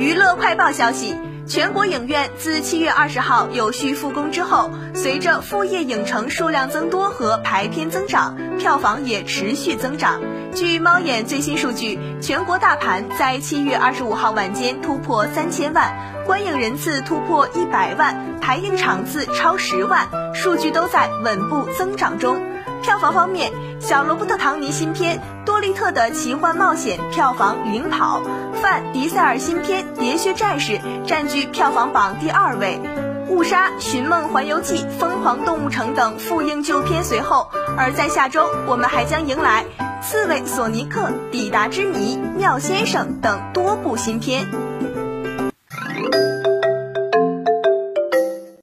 娱乐快报消息：全国影院自七月二十号有序复工之后，随着副业影城数量增多和排片增长，票房也持续增长。据猫眼最新数据，全国大盘在七月二十五号晚间突破三千万，观影人次突破一百万，排映场次超十万，数据都在稳步增长中。票房方面，小罗伯特·唐尼新片《多利特的奇幻冒险》票房领跑，范·迪塞尔新片《喋血战士》占据票房榜第二位，《误杀》《寻梦环游记》《疯狂动物城》等复映旧片随后。而在下周，我们还将迎来《刺猬索尼克》《抵达之谜》《妙先生》等多部新片。